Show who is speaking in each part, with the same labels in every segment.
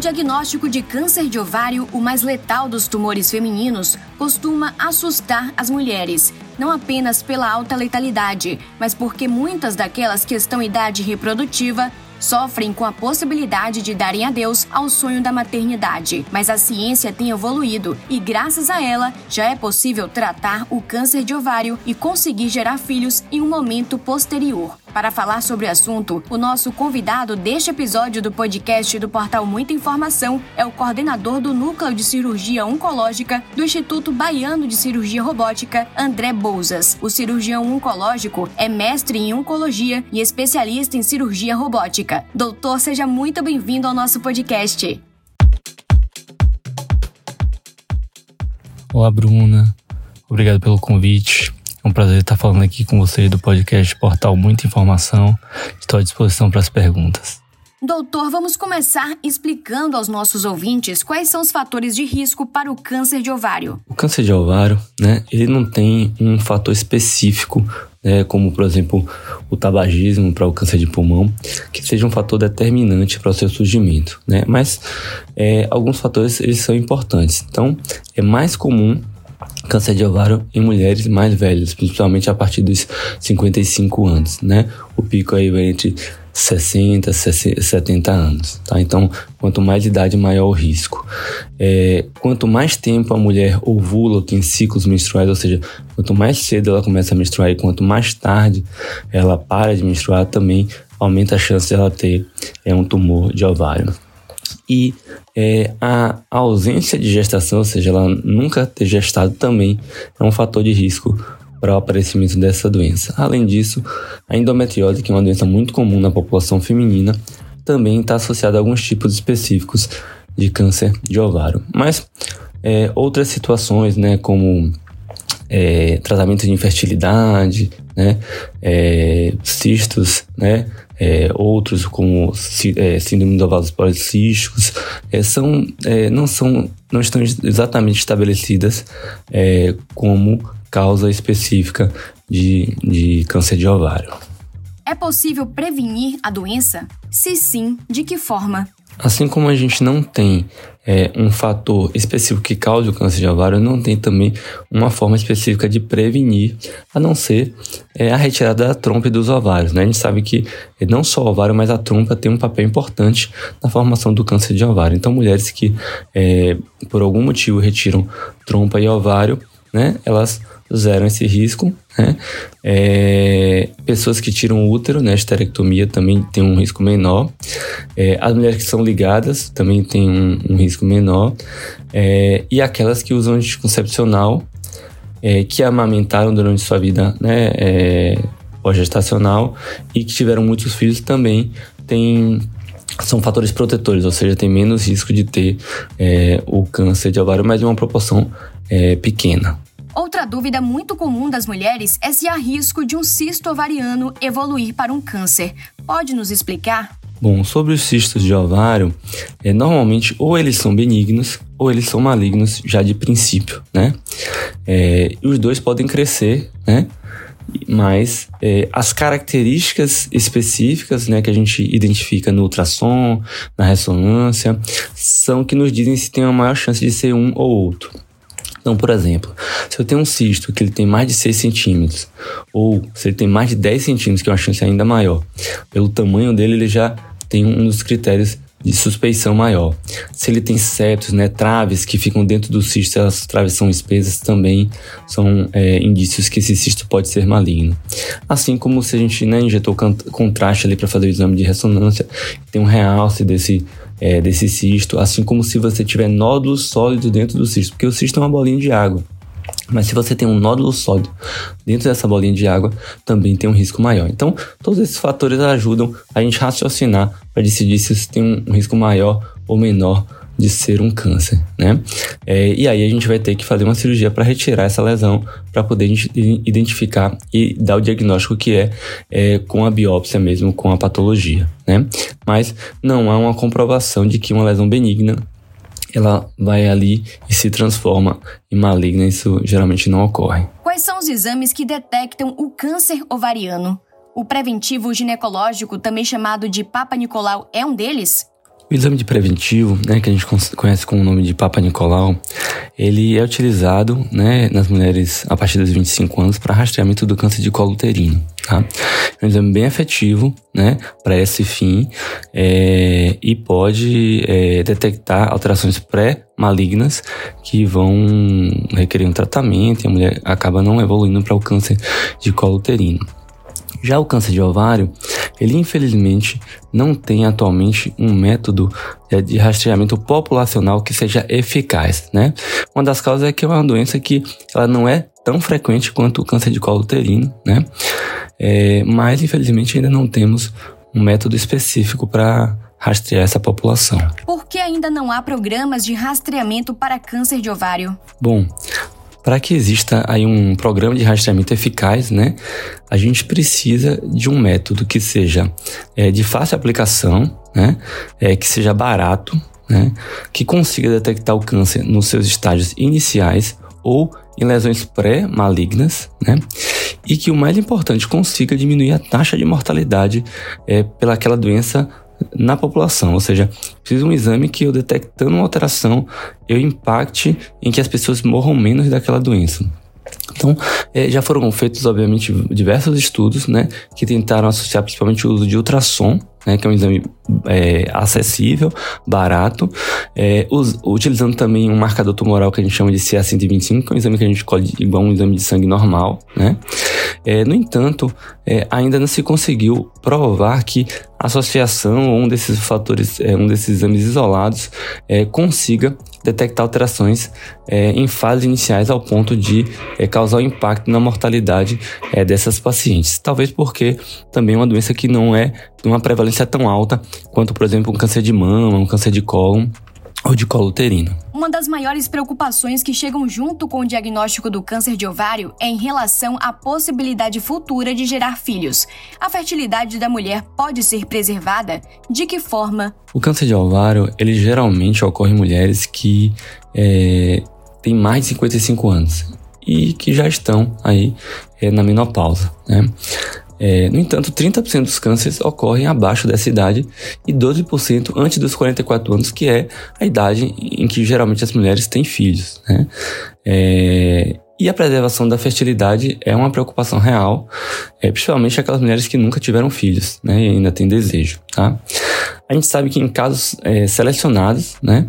Speaker 1: diagnóstico de câncer de ovário, o mais letal dos tumores femininos, costuma assustar as mulheres, não apenas pela alta letalidade, mas porque muitas daquelas que estão em idade reprodutiva sofrem com a possibilidade de darem adeus ao sonho da maternidade. Mas a ciência tem evoluído e, graças a ela, já é possível tratar o câncer de ovário e conseguir gerar filhos em um momento posterior. Para falar sobre o assunto, o nosso convidado deste episódio do podcast do portal Muita Informação é o coordenador do Núcleo de Cirurgia Oncológica do Instituto Baiano de Cirurgia Robótica, André Bouzas. O cirurgião oncológico é mestre em oncologia e especialista em cirurgia robótica. Doutor, seja muito bem-vindo ao nosso podcast.
Speaker 2: Olá, Bruna. Obrigado pelo convite. É um prazer estar falando aqui com vocês do podcast Portal Muita Informação. Estou à disposição para as perguntas.
Speaker 1: Doutor, vamos começar explicando aos nossos ouvintes quais são os fatores de risco para o câncer de ovário.
Speaker 2: O câncer de ovário, né, ele não tem um fator específico, né, como por exemplo o tabagismo para o câncer de pulmão, que seja um fator determinante para o seu surgimento, né? Mas é, alguns fatores eles são importantes. Então, é mais comum câncer de ovário em mulheres mais velhas, principalmente a partir dos 55 anos, né? O pico aí vai entre 60, 70 anos, tá? Então, quanto mais idade, maior o risco. É, quanto mais tempo a mulher ovula ou tem ciclos menstruais, ou seja, quanto mais cedo ela começa a menstruar e quanto mais tarde ela para de menstruar, também aumenta a chance de ela ter é, um tumor de ovário e é, a ausência de gestação, ou seja, ela nunca ter gestado também é um fator de risco para o aparecimento dessa doença. Além disso, a endometriose, que é uma doença muito comum na população feminina, também está associada a alguns tipos específicos de câncer de ovário. Mas é, outras situações, né, como é, tratamento de infertilidade, né, é, cistos, né, é, outros como é, síndrome de ovários policísticos, é, são, é, não, são, não estão exatamente estabelecidas é, como causa específica de, de câncer de ovário.
Speaker 1: É possível prevenir a doença? Se sim, de que forma?
Speaker 2: Assim como a gente não tem é, um fator específico que cause o câncer de ovário, não tem também uma forma específica de prevenir, a não ser é, a retirada da trompa e dos ovários. Né? A gente sabe que não só o ovário, mas a trompa tem um papel importante na formação do câncer de ovário. Então, mulheres que é, por algum motivo retiram trompa e ovário, né, elas zeram esse risco. Né? É, pessoas que tiram o útero, né, esterectomia, também tem um risco menor. É, as mulheres que são ligadas também têm um, um risco menor. É, e aquelas que usam anticoncepcional, é, que amamentaram durante sua vida né, é, pós-gestacional e que tiveram muitos filhos também têm são fatores protetores, ou seja, tem menos risco de ter é, o câncer de ovário, mas em uma proporção é, pequena.
Speaker 1: Outra dúvida muito comum das mulheres é se há risco de um cisto ovariano evoluir para um câncer. Pode nos explicar?
Speaker 2: Bom, sobre os cistos de ovário, é, normalmente ou eles são benignos ou eles são malignos já de princípio, né? É, os dois podem crescer, né? Mas é, as características específicas né, que a gente identifica no ultrassom, na ressonância, são que nos dizem se tem uma maior chance de ser um ou outro. Então, por exemplo, se eu tenho um cisto que ele tem mais de 6 centímetros, ou se ele tem mais de 10 centímetros, que é uma chance ainda maior, pelo tamanho dele, ele já tem um dos critérios de suspeição maior. Se ele tem septos, né, traves que ficam dentro do cisto, as traves são espessas, também são é, indícios que esse cisto pode ser maligno. Assim como se a gente né, injetou contraste ali para fazer o exame de ressonância, tem um realce desse é, desse cisto, assim como se você tiver nódulos sólidos dentro do cisto, porque o cisto é uma bolinha de água. Mas se você tem um nódulo sólido dentro dessa bolinha de água, também tem um risco maior. Então, todos esses fatores ajudam a gente raciocinar para decidir se você tem um risco maior ou menor de ser um câncer, né? É, e aí a gente vai ter que fazer uma cirurgia para retirar essa lesão, para poder identificar e dar o diagnóstico que é, é, com a biópsia mesmo, com a patologia, né? Mas não há uma comprovação de que uma lesão benigna ela vai ali e se transforma em maligna, isso geralmente não ocorre.
Speaker 1: Quais são os exames que detectam o câncer ovariano? O preventivo ginecológico, também chamado de Papa Nicolau, é um deles?
Speaker 2: O exame de preventivo, né, que a gente conhece com o nome de Papa Nicolau, ele é utilizado né, nas mulheres a partir dos 25 anos para rastreamento do câncer de colo uterino. Tá? É um exame bem efetivo né, para esse fim é, e pode é, detectar alterações pré-malignas que vão requerer um tratamento e a mulher acaba não evoluindo para o câncer de colo uterino. Já o câncer de ovário, ele infelizmente não tem atualmente um método é, de rastreamento populacional que seja eficaz, né? Uma das causas é que é uma doença que ela não é tão frequente quanto o câncer de colo uterino, né? É, mas infelizmente ainda não temos um método específico para rastrear essa população.
Speaker 1: Por que ainda não há programas de rastreamento para câncer de ovário?
Speaker 2: Bom, para que exista aí um programa de rastreamento eficaz, né, a gente precisa de um método que seja é, de fácil aplicação, né, é, que seja barato, né, que consiga detectar o câncer nos seus estágios iniciais ou em lesões pré-malignas, né? E que o mais importante consiga diminuir a taxa de mortalidade é, pelaquela doença na população, ou seja, precisa um exame que eu detectando uma alteração, eu impacte em que as pessoas morram menos daquela doença. Então, é, já foram feitos, obviamente, diversos estudos, né, que tentaram associar principalmente o uso de ultrassom, né, que é um exame é, acessível, barato, é, us, utilizando também um marcador tumoral que a gente chama de CA125, que é um exame que a gente escolhe igual um exame de sangue normal, né. É, no entanto, é, ainda não se conseguiu provar que a associação ou um desses fatores, é, um desses exames isolados, é, consiga detectar alterações é, em fases iniciais ao ponto de é, causar um impacto na mortalidade dessas pacientes. Talvez porque também é uma doença que não é de uma prevalência tão alta quanto, por exemplo, um câncer de mama, um câncer de cólon ou de colo uterino.
Speaker 1: Uma das maiores preocupações que chegam junto com o diagnóstico do câncer de ovário é em relação à possibilidade futura de gerar filhos. A fertilidade da mulher pode ser preservada? De que forma?
Speaker 2: O câncer de ovário, ele geralmente ocorre em mulheres que é, têm mais de 55 anos e que já estão aí é, na menopausa, né? É, no entanto, 30% dos cânceres ocorrem abaixo dessa idade e 12% antes dos 44 anos, que é a idade em que geralmente as mulheres têm filhos. Né? É, e a preservação da fertilidade é uma preocupação real, é, principalmente aquelas mulheres que nunca tiveram filhos né, e ainda têm desejo. Tá? A gente sabe que em casos é, selecionados, né,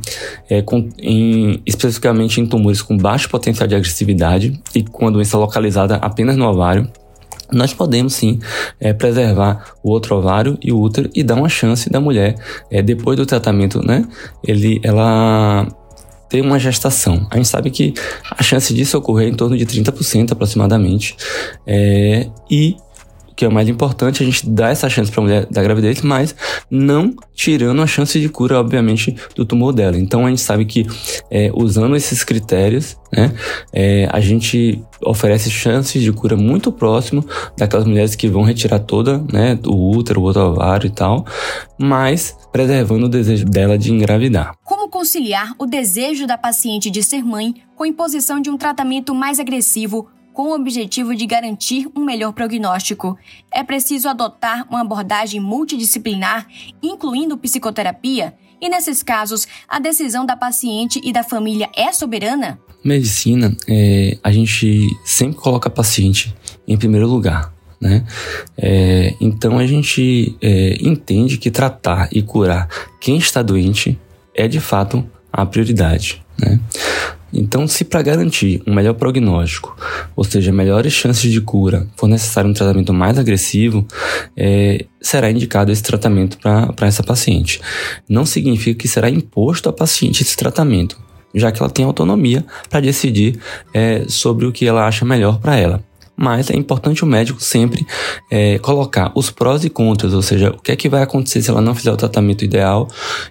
Speaker 2: é, com, em, especificamente em tumores com baixo potencial de agressividade e com a doença localizada apenas no ovário, nós podemos sim é, preservar o outro ovário e o útero e dar uma chance da mulher, é, depois do tratamento, né? Ele, ela ter uma gestação. A gente sabe que a chance disso ocorrer é em torno de 30% aproximadamente. É, e que é o mais importante, a gente dá essa chance para a mulher da gravidez, mas não tirando a chance de cura, obviamente, do tumor dela. Então a gente sabe que é, usando esses critérios, né, é, a gente oferece chances de cura muito próximo daquelas mulheres que vão retirar toda, né, o útero, o outro ovário e tal, mas preservando o desejo dela de engravidar.
Speaker 1: Como conciliar o desejo da paciente de ser mãe com a imposição de um tratamento mais agressivo com o objetivo de garantir um melhor prognóstico. É preciso adotar uma abordagem multidisciplinar, incluindo psicoterapia, e nesses casos, a decisão da paciente e da família é soberana?
Speaker 2: Medicina, é, a gente sempre coloca a paciente em primeiro lugar. Né? É, então a gente é, entende que tratar e curar quem está doente é de fato a prioridade. Né? Então, se para garantir um melhor prognóstico, ou seja, melhores chances de cura, for necessário um tratamento mais agressivo, é, será indicado esse tratamento para essa paciente. Não significa que será imposto à paciente esse tratamento, já que ela tem autonomia para decidir é, sobre o que ela acha melhor para ela mas é importante o médico sempre é, colocar os prós e contras, ou seja, o que é que vai acontecer se ela não fizer o tratamento ideal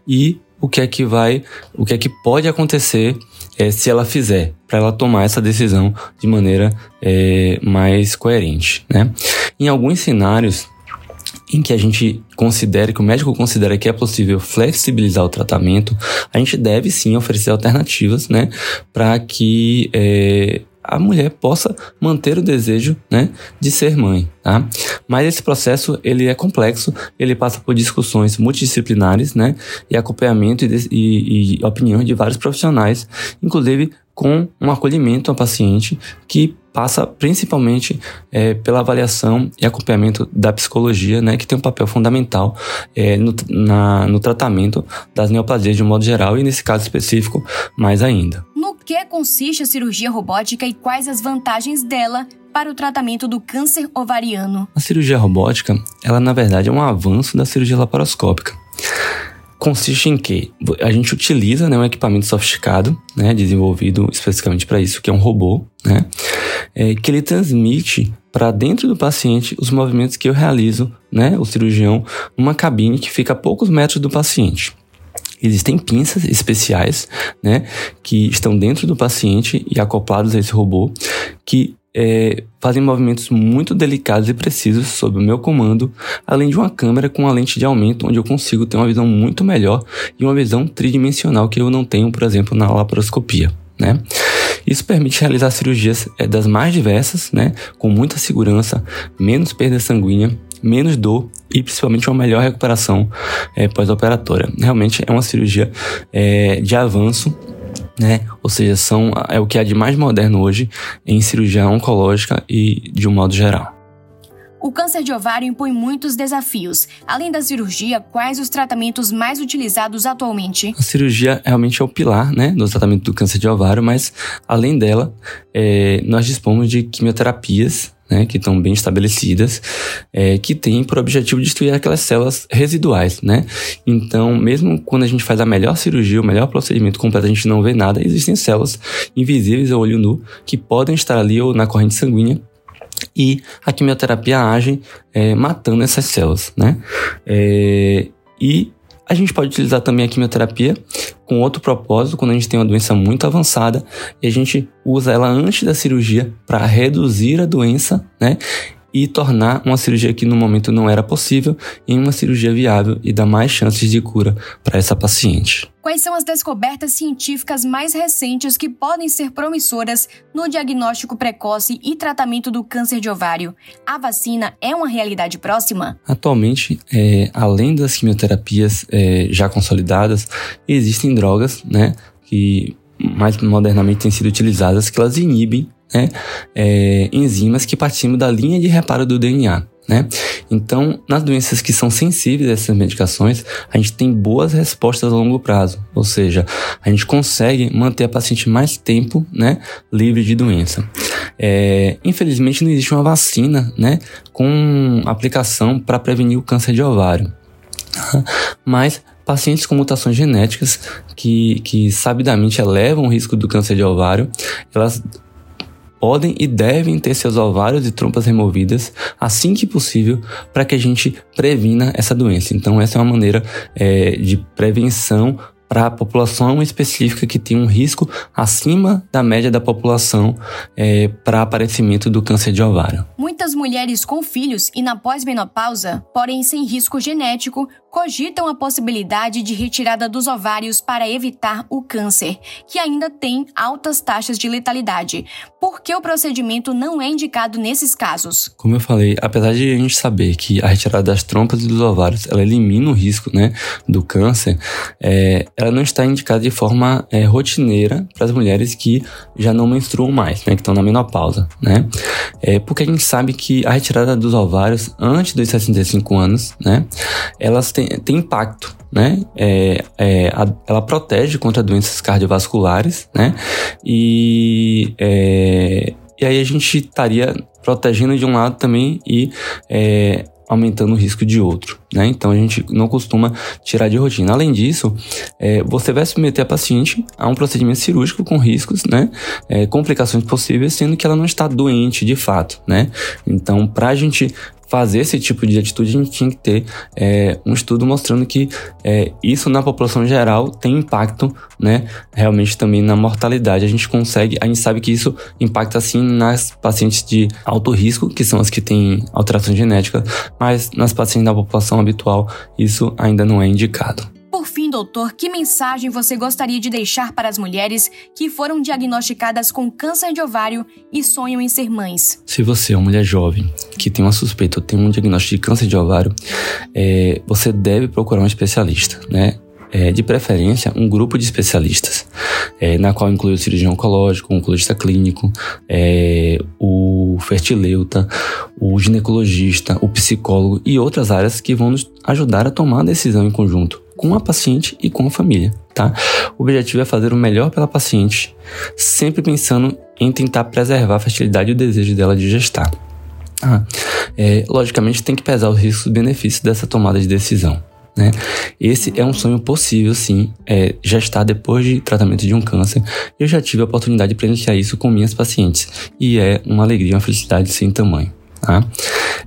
Speaker 2: e o que é que vai, o que é que pode acontecer é, se ela fizer, para ela tomar essa decisão de maneira é, mais coerente, né? Em alguns cenários em que a gente considere, que o médico considera que é possível flexibilizar o tratamento, a gente deve sim oferecer alternativas, né, para que é, a mulher possa manter o desejo, né, de ser mãe, tá? Mas esse processo, ele é complexo, ele passa por discussões multidisciplinares, né, e acompanhamento e, e, e opinião de vários profissionais, inclusive com um acolhimento ao paciente que passa principalmente é, pela avaliação e acompanhamento da psicologia, né, que tem um papel fundamental é, no, na, no tratamento das neoplasias de um modo geral e nesse caso específico mais ainda.
Speaker 1: No que consiste a cirurgia robótica e quais as vantagens dela para o tratamento do câncer ovariano?
Speaker 2: A cirurgia robótica, ela na verdade é um avanço da cirurgia laparoscópica consiste em que a gente utiliza né, um equipamento sofisticado, né, desenvolvido especificamente para isso, que é um robô, né, é, que ele transmite para dentro do paciente os movimentos que eu realizo, né, o cirurgião, numa cabine que fica a poucos metros do paciente. Existem pinças especiais, né, que estão dentro do paciente e acoplados a esse robô, que é, fazem movimentos muito delicados e precisos sob o meu comando, além de uma câmera com uma lente de aumento, onde eu consigo ter uma visão muito melhor e uma visão tridimensional que eu não tenho, por exemplo, na laparoscopia. Né? Isso permite realizar cirurgias é, das mais diversas, né, com muita segurança, menos perda sanguínea, menos dor e principalmente uma melhor recuperação é, pós-operatória. Realmente é uma cirurgia é, de avanço né? Ou seja, são, é o que há de mais moderno hoje em cirurgia oncológica e de um modo geral.
Speaker 1: O câncer de ovário impõe muitos desafios. Além da cirurgia, quais os tratamentos mais utilizados atualmente?
Speaker 2: A cirurgia realmente é o pilar né, do tratamento do câncer de ovário, mas além dela, é, nós dispomos de quimioterapias né, que estão bem estabelecidas, é, que têm por objetivo destruir aquelas células residuais, né? Então, mesmo quando a gente faz a melhor cirurgia, o melhor procedimento completo, a gente não vê nada, existem células invisíveis ao olho nu que podem estar ali ou na corrente sanguínea e a quimioterapia age é, matando essas células, né? É, e a gente pode utilizar também a quimioterapia com outro propósito, quando a gente tem uma doença muito avançada e a gente usa ela antes da cirurgia para reduzir a doença, né? e tornar uma cirurgia que no momento não era possível em uma cirurgia viável e dar mais chances de cura para essa paciente.
Speaker 1: Quais são as descobertas científicas mais recentes que podem ser promissoras no diagnóstico precoce e tratamento do câncer de ovário? A vacina é uma realidade próxima?
Speaker 2: Atualmente, é, além das quimioterapias é, já consolidadas, existem drogas, né, que mais modernamente têm sido utilizadas que elas inibem né, é, enzimas que participam da linha de reparo do DNA. Né? Então, nas doenças que são sensíveis a essas medicações, a gente tem boas respostas a longo prazo, ou seja, a gente consegue manter a paciente mais tempo né, livre de doença. É, infelizmente, não existe uma vacina né, com aplicação para prevenir o câncer de ovário. Mas pacientes com mutações genéticas que, que sabidamente elevam o risco do câncer de ovário, elas podem e devem ter seus ovários e trompas removidas assim que possível para que a gente previna essa doença. Então, essa é uma maneira é, de prevenção para a população específica que tem um risco acima da média da população é, para aparecimento do câncer de ovário.
Speaker 1: Muitas mulheres com filhos e na pós-menopausa, porém sem risco genético, cogitam a possibilidade de retirada dos ovários para evitar o câncer, que ainda tem altas taxas de letalidade. Por que o procedimento não é indicado nesses casos?
Speaker 2: Como eu falei, apesar de a gente saber que a retirada das trompas e dos ovários ela elimina o risco né, do câncer, é, ela não está indicada de forma é, rotineira para as mulheres que já não menstruam mais, né, que estão na menopausa. Né? É, porque a gente sabe que a retirada dos ovários antes dos 65 anos, né, elas têm tem impacto, né? É, é, a, ela protege contra doenças cardiovasculares, né? E, é, e aí a gente estaria protegendo de um lado também e é, aumentando o risco de outro, né? Então a gente não costuma tirar de rotina. Além disso, é, você vai submeter a paciente a um procedimento cirúrgico com riscos, né? É, complicações possíveis, sendo que ela não está doente de fato, né? Então, para a gente fazer esse tipo de atitude, a gente tinha que ter é, um estudo mostrando que é, isso na população geral tem impacto, né? Realmente também na mortalidade. A gente consegue, a gente sabe que isso impacta assim nas pacientes de alto risco, que são as que têm alteração genética, mas nas pacientes da população habitual, isso ainda não é indicado.
Speaker 1: Por fim, doutor, que mensagem você gostaria de deixar para as mulheres que foram diagnosticadas com câncer de ovário e sonham em ser mães?
Speaker 2: Se você é uma mulher jovem que tem uma suspeita ou tem um diagnóstico de câncer de ovário, é, você deve procurar um especialista, né? é, de preferência, um grupo de especialistas, é, na qual inclui o cirurgião oncológico, o oncologista clínico, é, o fertileuta, o ginecologista, o psicólogo e outras áreas que vão nos ajudar a tomar a decisão em conjunto com a paciente e com a família, tá? O objetivo é fazer o melhor pela paciente, sempre pensando em tentar preservar a fertilidade e o desejo dela de gestar. Ah, é, logicamente tem que pesar os riscos e benefícios dessa tomada de decisão. Né? Esse é um sonho possível, sim, é, já está depois de tratamento de um câncer. Eu já tive a oportunidade de presenciar isso com minhas pacientes e é uma alegria, uma felicidade sem tamanho. Tá?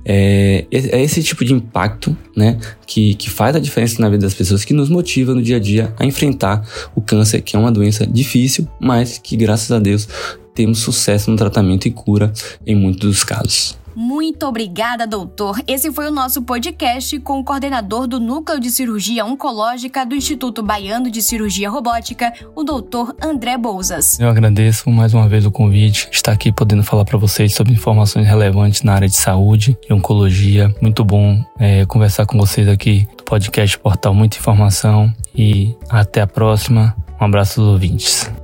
Speaker 2: É, é esse tipo de impacto né, que, que faz a diferença na vida das pessoas, que nos motiva no dia a dia a enfrentar o câncer, que é uma doença difícil, mas que, graças a Deus, temos sucesso no tratamento e cura em muitos dos casos.
Speaker 1: Muito obrigada, doutor. Esse foi o nosso podcast com o coordenador do Núcleo de Cirurgia Oncológica do Instituto Baiano de Cirurgia Robótica, o doutor André Bouzas.
Speaker 2: Eu agradeço mais uma vez o convite, estar aqui podendo falar para vocês sobre informações relevantes na área de saúde e oncologia. Muito bom é, conversar com vocês aqui do podcast Portal Muita Informação e até a próxima. Um abraço aos ouvintes.